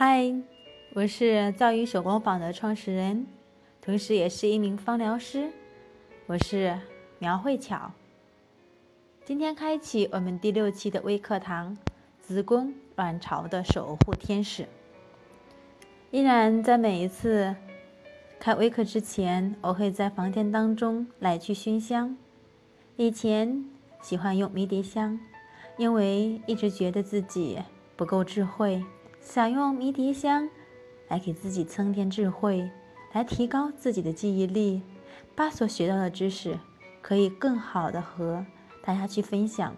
嗨，我是造诣手工坊的创始人，同时也是一名芳疗师。我是苗慧巧。今天开启我们第六期的微课堂——子宫卵巢的守护天使。依然在每一次开微课之前，我会在房间当中来去熏香。以前喜欢用迷迭香，因为一直觉得自己不够智慧。想用迷迭香来给自己增添智慧，来提高自己的记忆力，把所学到的知识可以更好的和大家去分享。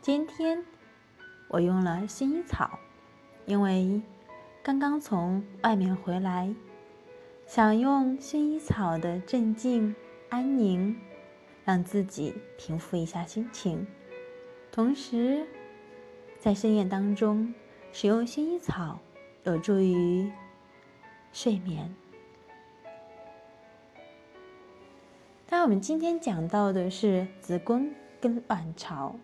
今天我用了薰衣草，因为刚刚从外面回来，想用薰衣草的镇静、安宁，让自己平复一下心情，同时在深夜当中。使用薰衣草有助于睡眠。那我们今天讲到的是子宫跟卵巢，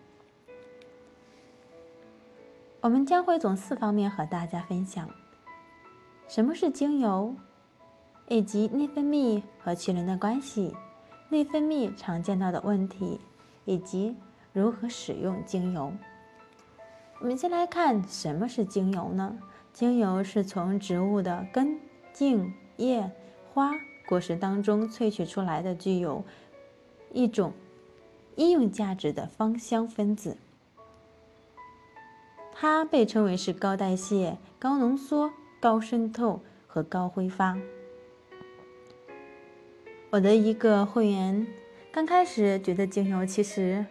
我们将会从四方面和大家分享：什么是精油，以及内分泌和脐轮的关系，内分泌常见到的问题，以及如何使用精油。我们先来看什么是精油呢？精油是从植物的根、茎、叶、花、果实当中萃取出来的，具有一种医用价值的芳香分子。它被称为是高代谢、高浓缩、高渗透和高挥发。我的一个会员刚开始觉得精油其实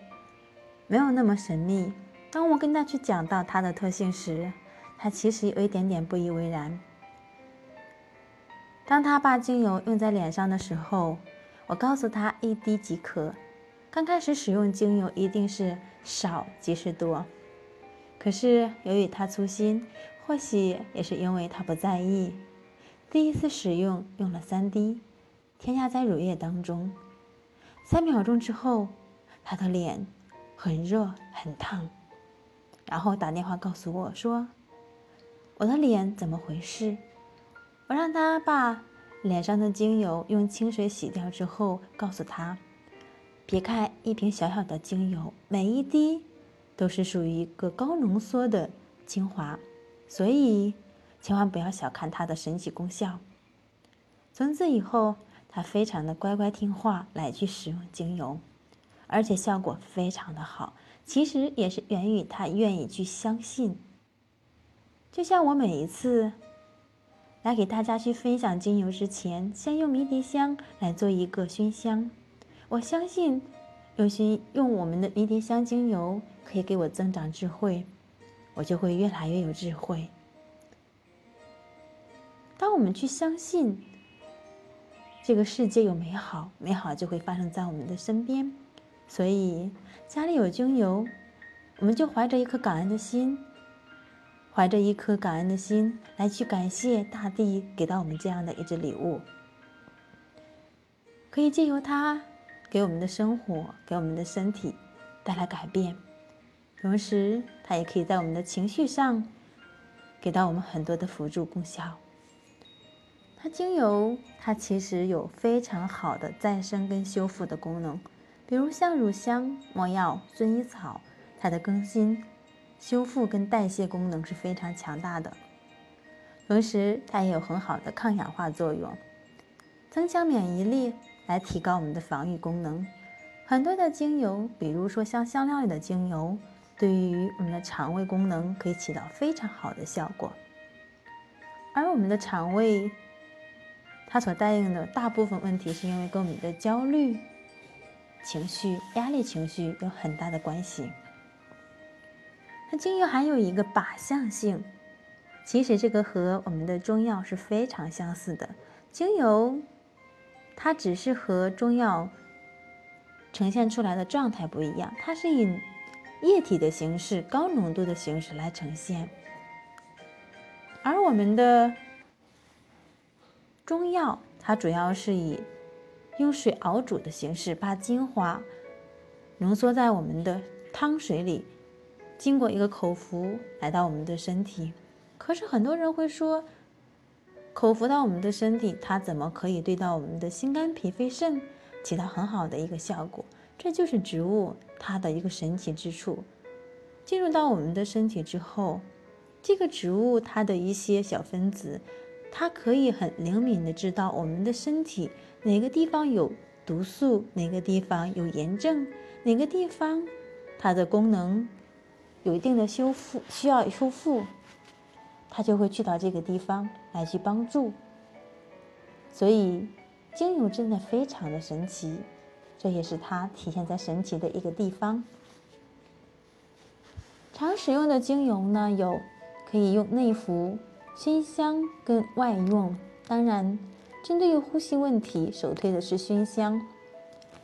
没有那么神秘。当我跟他去讲到它的特性时，他其实有一点点不以为然。当他把精油用在脸上的时候，我告诉他一滴即可。刚开始使用精油一定是少即是多。可是由于他粗心，或许也是因为他不在意，第一次使用用了三滴，添加在乳液当中。三秒钟之后，他的脸很热很烫。然后打电话告诉我说：“我的脸怎么回事？”我让他把脸上的精油用清水洗掉之后，告诉他：“别看一瓶小小的精油，每一滴都是属于一个高浓缩的精华，所以千万不要小看它的神奇功效。”从此以后，他非常的乖乖听话来去使用精油，而且效果非常的好。其实也是源于他愿意去相信。就像我每一次来给大家去分享精油之前，先用迷迭香来做一个熏香。我相信，有些用我们的迷迭香精油可以给我增长智慧，我就会越来越有智慧。当我们去相信这个世界有美好，美好就会发生在我们的身边。所以。家里有精油，我们就怀着一颗感恩的心，怀着一颗感恩的心来去感谢大地给到我们这样的一支礼物，可以借由它给我们的生活、给我们的身体带来改变，同时它也可以在我们的情绪上给到我们很多的辅助功效。它精油它其实有非常好的再生跟修复的功能。比如像乳香、没药、薰衣草，它的更新、修复跟代谢功能是非常强大的，同时它也有很好的抗氧化作用，增强免疫力，来提高我们的防御功能。很多的精油，比如说像香料里的精油，对于我们的肠胃功能可以起到非常好的效果。而我们的肠胃，它所带应的大部分问题，是因为跟我们的焦虑。情绪、压力情绪有很大的关系。那精油还有一个靶向性，其实这个和我们的中药是非常相似的。精油它只是和中药呈现出来的状态不一样，它是以液体的形式、高浓度的形式来呈现，而我们的中药它主要是以。用水熬煮的形式，把精华浓缩在我们的汤水里，经过一个口服来到我们的身体，可是很多人会说，口服到我们的身体，它怎么可以对到我们的心肝脾肺肾起到很好的一个效果？这就是植物它的一个神奇之处。进入到我们的身体之后，这个植物它的一些小分子，它可以很灵敏的知道我们的身体哪个地方有毒素，哪个地方有炎症，哪个地方它的功能有一定的修复需要修复。它就会去到这个地方来去帮助，所以精油真的非常的神奇，这也是它体现在神奇的一个地方。常使用的精油呢，有可以用内服、熏香跟外用。当然，针对于呼吸问题，首推的是熏香；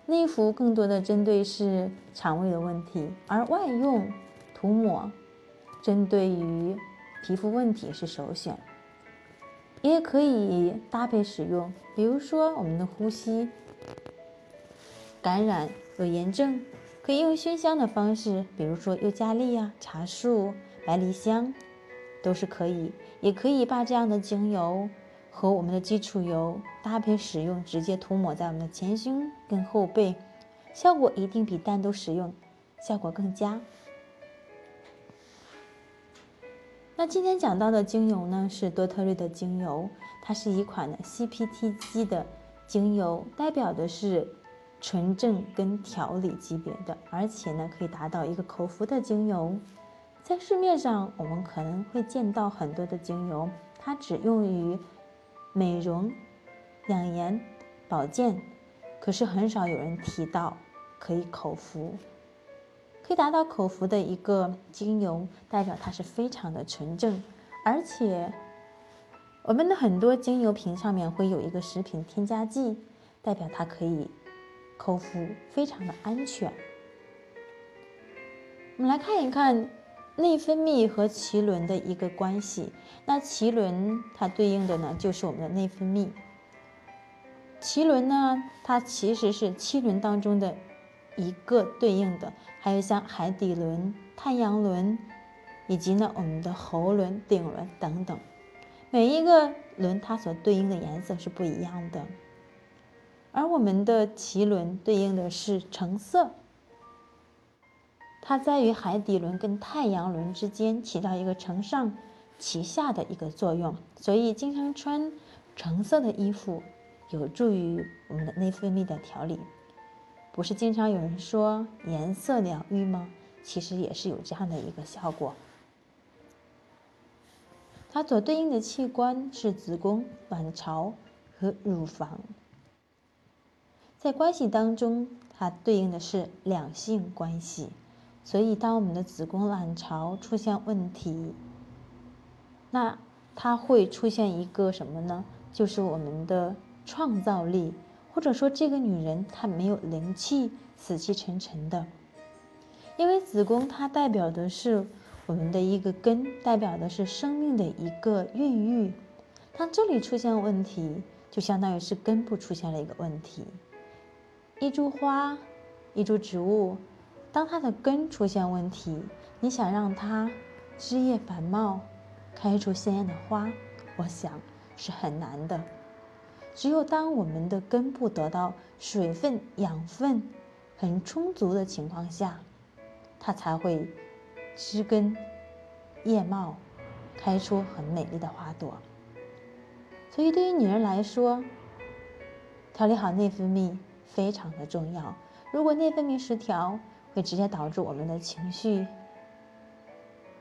内服更多的针对是肠胃的问题，而外用涂抹针对于。皮肤问题是首选，也可以搭配使用。比如说，我们的呼吸感染有炎症，可以用熏香的方式，比如说尤加利呀、茶树、百里香，都是可以。也可以把这样的精油和我们的基础油搭配使用，直接涂抹在我们的前胸跟后背，效果一定比单独使用效果更佳。那今天讲到的精油呢，是多特瑞的精油，它是一款的 CPTG 的精油，代表的是纯正跟调理级别的，而且呢可以达到一个口服的精油。在市面上，我们可能会见到很多的精油，它只用于美容、养颜、保健，可是很少有人提到可以口服。可以达到口服的一个精油，代表它是非常的纯正，而且我们的很多精油瓶上面会有一个食品添加剂，代表它可以口服，非常的安全。我们来看一看内分泌和脐轮的一个关系。那脐轮它对应的呢，就是我们的内分泌。脐轮呢，它其实是七轮当中的。一个对应的，还有像海底轮、太阳轮，以及呢我们的喉轮、顶轮等等，每一个轮它所对应的颜色是不一样的。而我们的脐轮对应的是橙色，它在于海底轮跟太阳轮之间起到一个承上启下的一个作用，所以经常穿橙色的衣服，有助于我们的内分泌的调理。不是经常有人说颜色疗愈吗？其实也是有这样的一个效果。它所对应的器官是子宫、卵巢和乳房。在关系当中，它对应的是两性关系。所以，当我们的子宫、卵巢出现问题，那它会出现一个什么呢？就是我们的创造力。或者说，这个女人她没有灵气，死气沉沉的。因为子宫它代表的是我们的一个根，代表的是生命的一个孕育。当这里出现问题，就相当于是根部出现了一个问题。一株花，一株植物，当它的根出现问题，你想让它枝叶繁茂，开出鲜艳的花，我想是很难的。只有当我们的根部得到水分、养分很充足的情况下，它才会枝根叶茂，开出很美丽的花朵。所以，对于女人来说，调理好内分泌非常的重要。如果内分泌失调，会直接导致我们的情绪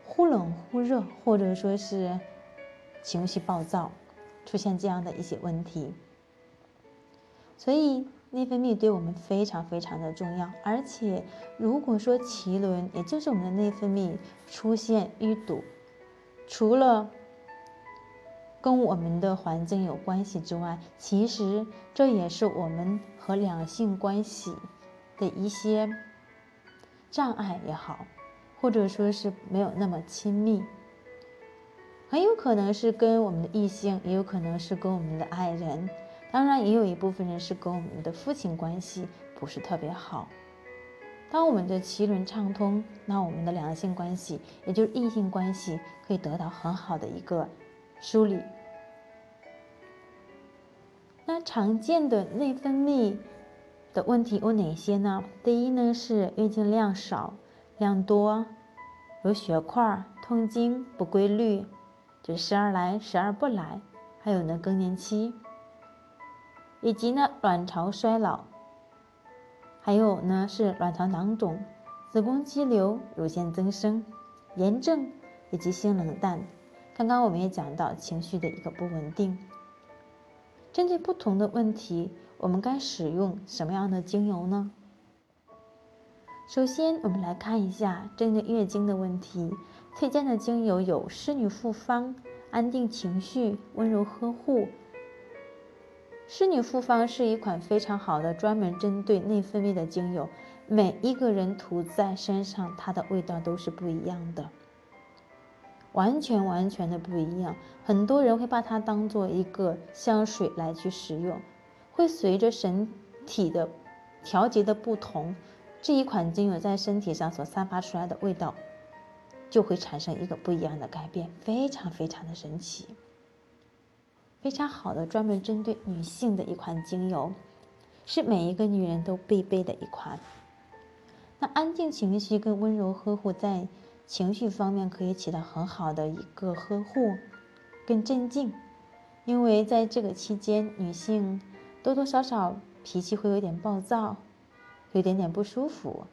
忽冷忽热，或者说是情绪暴躁。出现这样的一些问题，所以内分泌对我们非常非常的重要。而且，如果说脐轮，也就是我们的内分泌出现淤堵，除了跟我们的环境有关系之外，其实这也是我们和两性关系的一些障碍也好，或者说是没有那么亲密。很有可能是跟我们的异性，也有可能是跟我们的爱人，当然也有一部分人是跟我们的父亲关系不是特别好。当我们的脐轮畅通，那我们的两性关系，也就是异性关系，可以得到很好的一个梳理。那常见的内分泌的问题有哪些呢？第一呢是月经量少、量多，有血块、痛经不规律，就时而来时而不来，还有呢更年期，以及呢卵巢衰老。还有呢，是卵巢囊肿、子宫肌瘤、乳腺增生、炎症以及性冷淡。刚刚我们也讲到情绪的一个不稳定。针对不同的问题，我们该使用什么样的精油呢？首先，我们来看一下针对月经的问题，推荐的精油有仕女复方、安定情绪、温柔呵护。仕女复方是一款非常好的专门针对内分泌的精油，每一个人涂在身上，它的味道都是不一样的，完全完全的不一样。很多人会把它当做一个香水来去使用，会随着身体的调节的不同，这一款精油在身体上所散发出来的味道，就会产生一个不一样的改变，非常非常的神奇。非常好的，专门针对女性的一款精油，是每一个女人都必备的一款。那安静情绪跟温柔呵护，在情绪方面可以起到很好的一个呵护跟镇静，因为在这个期间，女性多多少少脾气会有点暴躁，有点点不舒服，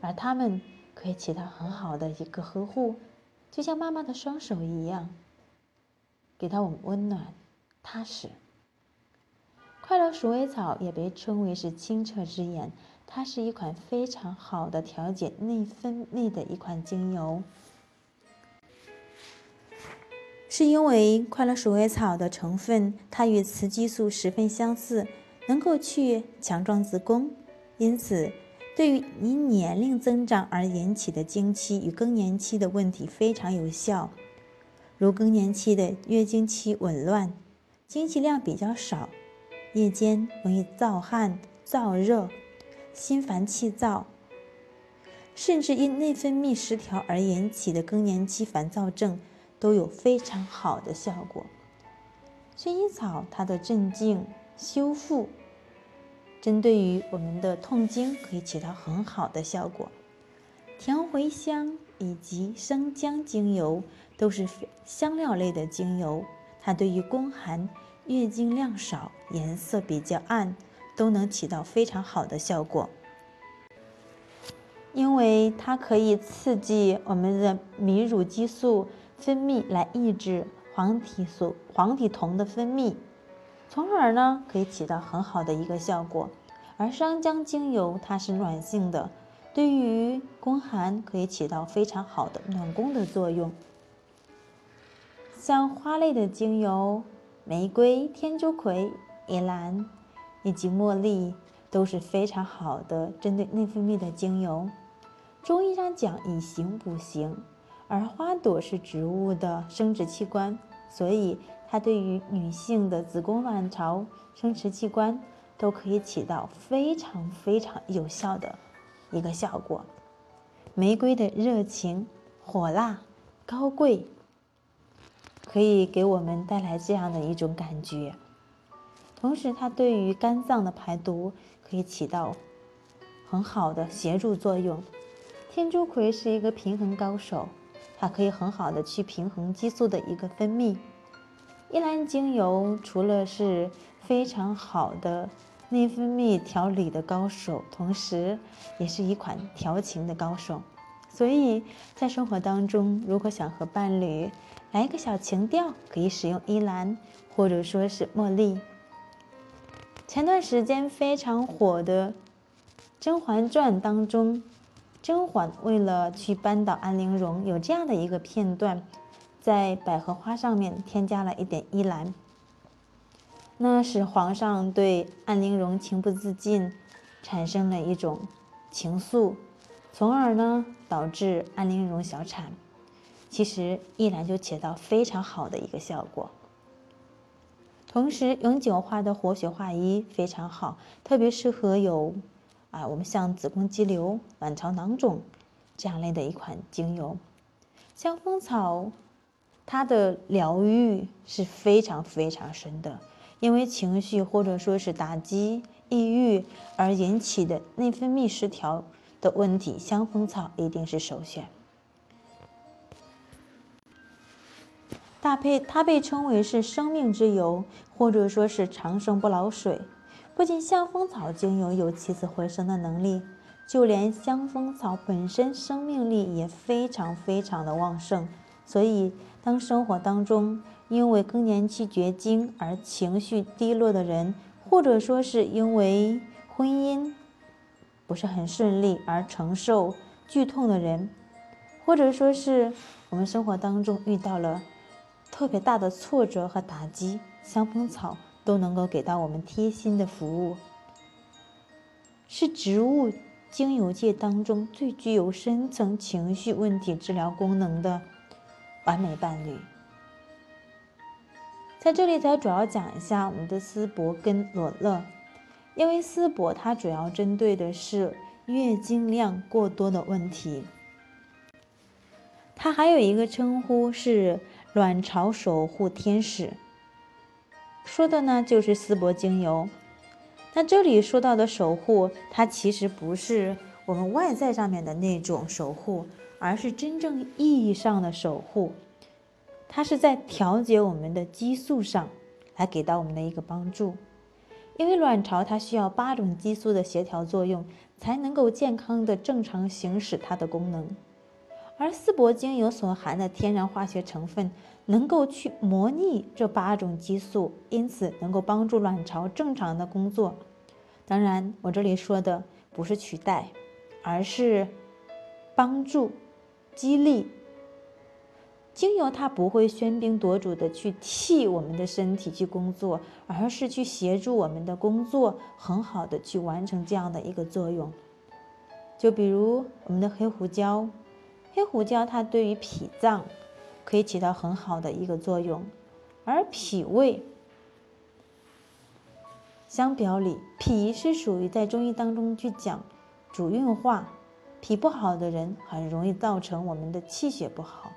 而他们可以起到很好的一个呵护，就像妈妈的双手一样。给到我们温暖、踏实。快乐鼠尾草也被称为是清澈之眼，它是一款非常好的调节内分泌的一款精油。是因为快乐鼠尾草的成分，它与雌激素十分相似，能够去强壮子宫，因此对于因年龄增长而引起的经期与更年期的问题非常有效。如更年期的月经期紊乱，经期量比较少，夜间容易燥汗、燥热、心烦气躁，甚至因内分泌失调而引起的更年期烦躁症，都有非常好的效果。薰衣草它的镇静、修复，针对于我们的痛经可以起到很好的效果。甜茴香以及生姜精油。都是香料类的精油，它对于宫寒、月经量少、颜色比较暗，都能起到非常好的效果。因为它可以刺激我们的泌乳激素分泌，来抑制黄体素、黄体酮的分泌，从而呢可以起到很好的一个效果。而生姜精油它是暖性的，对于宫寒可以起到非常好的暖宫的作用。像花类的精油，玫瑰、天竺葵、依兰以及茉莉都是非常好的针对内分泌的精油。中医上讲以形补形，而花朵是植物的生殖器官，所以它对于女性的子宫、卵巢、生殖器官都可以起到非常非常有效的一个效果。玫瑰的热情、火辣、高贵。可以给我们带来这样的一种感觉，同时它对于肝脏的排毒可以起到很好的协助作用。天竺葵是一个平衡高手，它可以很好的去平衡激素的一个分泌。依兰精油除了是非常好的内分泌调理的高手，同时也是一款调情的高手。所以在生活当中，如果想和伴侣，来一个小情调，可以使用依兰或者说是茉莉。前段时间非常火的《甄嬛传》当中，甄嬛为了去扳倒安陵容，有这样的一个片段，在百合花上面添加了一点依兰，那使皇上对安陵容情不自禁，产生了一种情愫，从而呢导致安陵容小产。其实依兰就起到非常好的一个效果。同时，永久花的活血化瘀非常好，特别适合有啊，我们像子宫肌瘤、卵巢囊肿这样类的一款精油。香蜂草，它的疗愈是非常非常深的，因为情绪或者说是打击、抑郁而引起的内分泌失调的问题，香蜂草一定是首选。搭配它被称为是生命之油，或者说是长生不老水。不仅香风草精油有起死回生的能力，就连香风草本身生命力也非常非常的旺盛。所以，当生活当中因为更年期绝经而情绪低落的人，或者说是因为婚姻不是很顺利而承受剧痛的人，或者说是我们生活当中遇到了。特别大的挫折和打击，香风草都能够给到我们贴心的服务，是植物精油界当中最具有深层情绪问题治疗功能的完美伴侣。在这里，咱主要讲一下我们的丝柏跟罗勒，因为丝柏它主要针对的是月经量过多的问题，它还有一个称呼是。卵巢守护天使，说的呢就是丝柏精油。那这里说到的守护，它其实不是我们外在上面的那种守护，而是真正意义上的守护。它是在调节我们的激素上来给到我们的一个帮助。因为卵巢它需要八种激素的协调作用，才能够健康的正常行使它的功能。而丝柏精油所含的天然化学成分，能够去模拟这八种激素，因此能够帮助卵巢正常的工作。当然，我这里说的不是取代，而是帮助、激励。精油它不会喧宾夺主的去替我们的身体去工作，而是去协助我们的工作很好的去完成这样的一个作用。就比如我们的黑胡椒。黑胡椒它对于脾脏可以起到很好的一个作用，而脾胃相表里，脾是属于在中医当中去讲主运化，脾不好的人很容易造成我们的气血不好、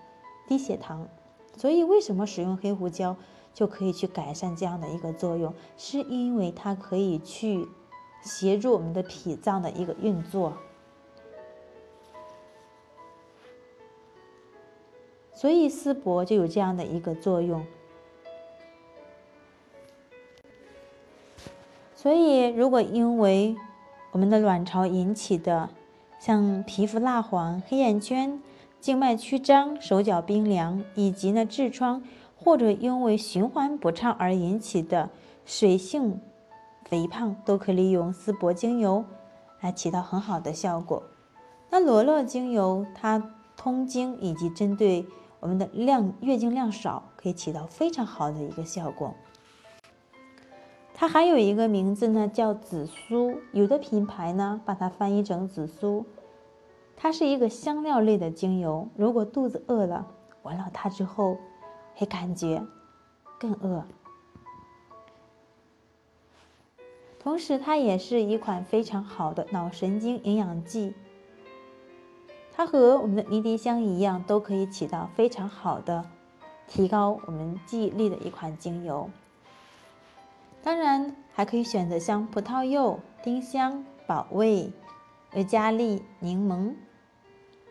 低血糖。所以为什么使用黑胡椒就可以去改善这样的一个作用？是因为它可以去协助我们的脾脏的一个运作。所以丝柏就有这样的一个作用。所以，如果因为我们的卵巢引起的，像皮肤蜡黄、黑眼圈、静脉曲张、手脚冰凉，以及呢痔疮，或者因为循环不畅而引起的水性肥胖，都可以利用丝柏精油来起到很好的效果。那罗勒精油它通经以及针对。我们的量月经量少，可以起到非常好的一个效果。它还有一个名字呢，叫紫苏。有的品牌呢，把它翻译成紫苏。它是一个香料类的精油。如果肚子饿了，闻了它之后，会感觉更饿。同时，它也是一款非常好的脑神经营养剂。它和我们的迷迭香一样，都可以起到非常好的提高我们记忆力的一款精油。当然，还可以选择像葡萄柚、丁香、保味、尤加利、柠檬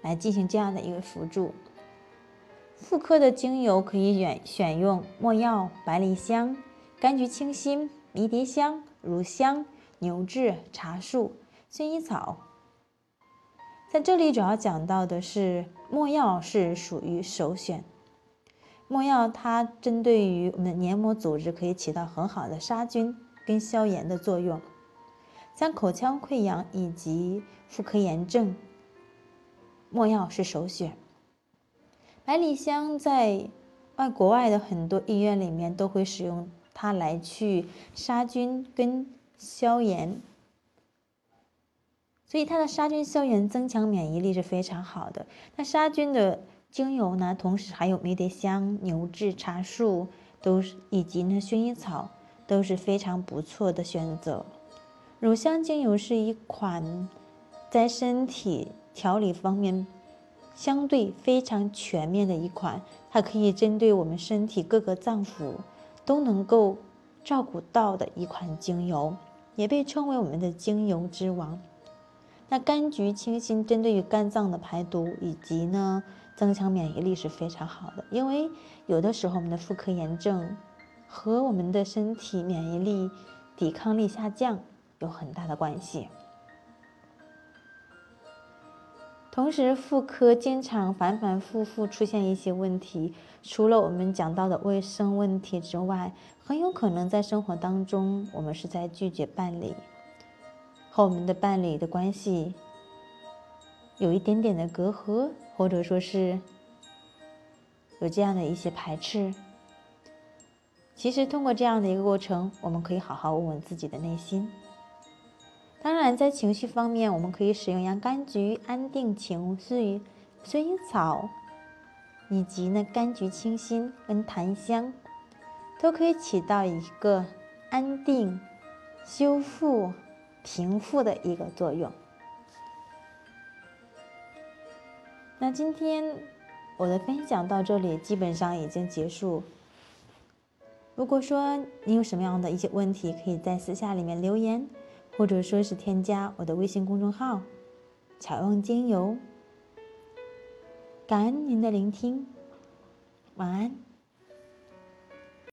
来进行这样的一个辅助。妇科的精油可以选选用墨药、百里香、柑橘清新、迷迭香、乳香、牛至、茶树、薰衣草。在这里主要讲到的是没药是属于首选。没药它针对于我们的黏膜组织可以起到很好的杀菌跟消炎的作用，像口腔溃疡以及妇科炎症，没药是首选。百里香在外国外的很多医院里面都会使用它来去杀菌跟消炎。所以它的杀菌消炎、增强免疫力是非常好的。那杀菌的精油呢，同时还有迷迭香、牛至、茶树，都是以及呢薰衣草都是非常不错的选择。乳香精油是一款在身体调理方面相对非常全面的一款，它可以针对我们身体各个脏腑都能够照顾到的一款精油，也被称为我们的精油之王。那柑橘清新针对于肝脏的排毒以及呢增强免疫力是非常好的，因为有的时候我们的妇科炎症和我们的身体免疫力、抵抗力下降有很大的关系。同时，妇科经常反反复复出现一些问题，除了我们讲到的卫生问题之外，很有可能在生活当中我们是在拒绝伴侣。和我们的伴侣的关系有一点点的隔阂，或者说是有这样的一些排斥。其实通过这样的一个过程，我们可以好好问问自己的内心。当然，在情绪方面，我们可以使用洋甘菊安定情绪、薰衣草以及呢柑橘清新跟檀香，都可以起到一个安定、修复。平复的一个作用。那今天我的分享到这里基本上已经结束。如果说你有什么样的一些问题，可以在私下里面留言，或者说是添加我的微信公众号“巧用精油”。感恩您的聆听，晚安。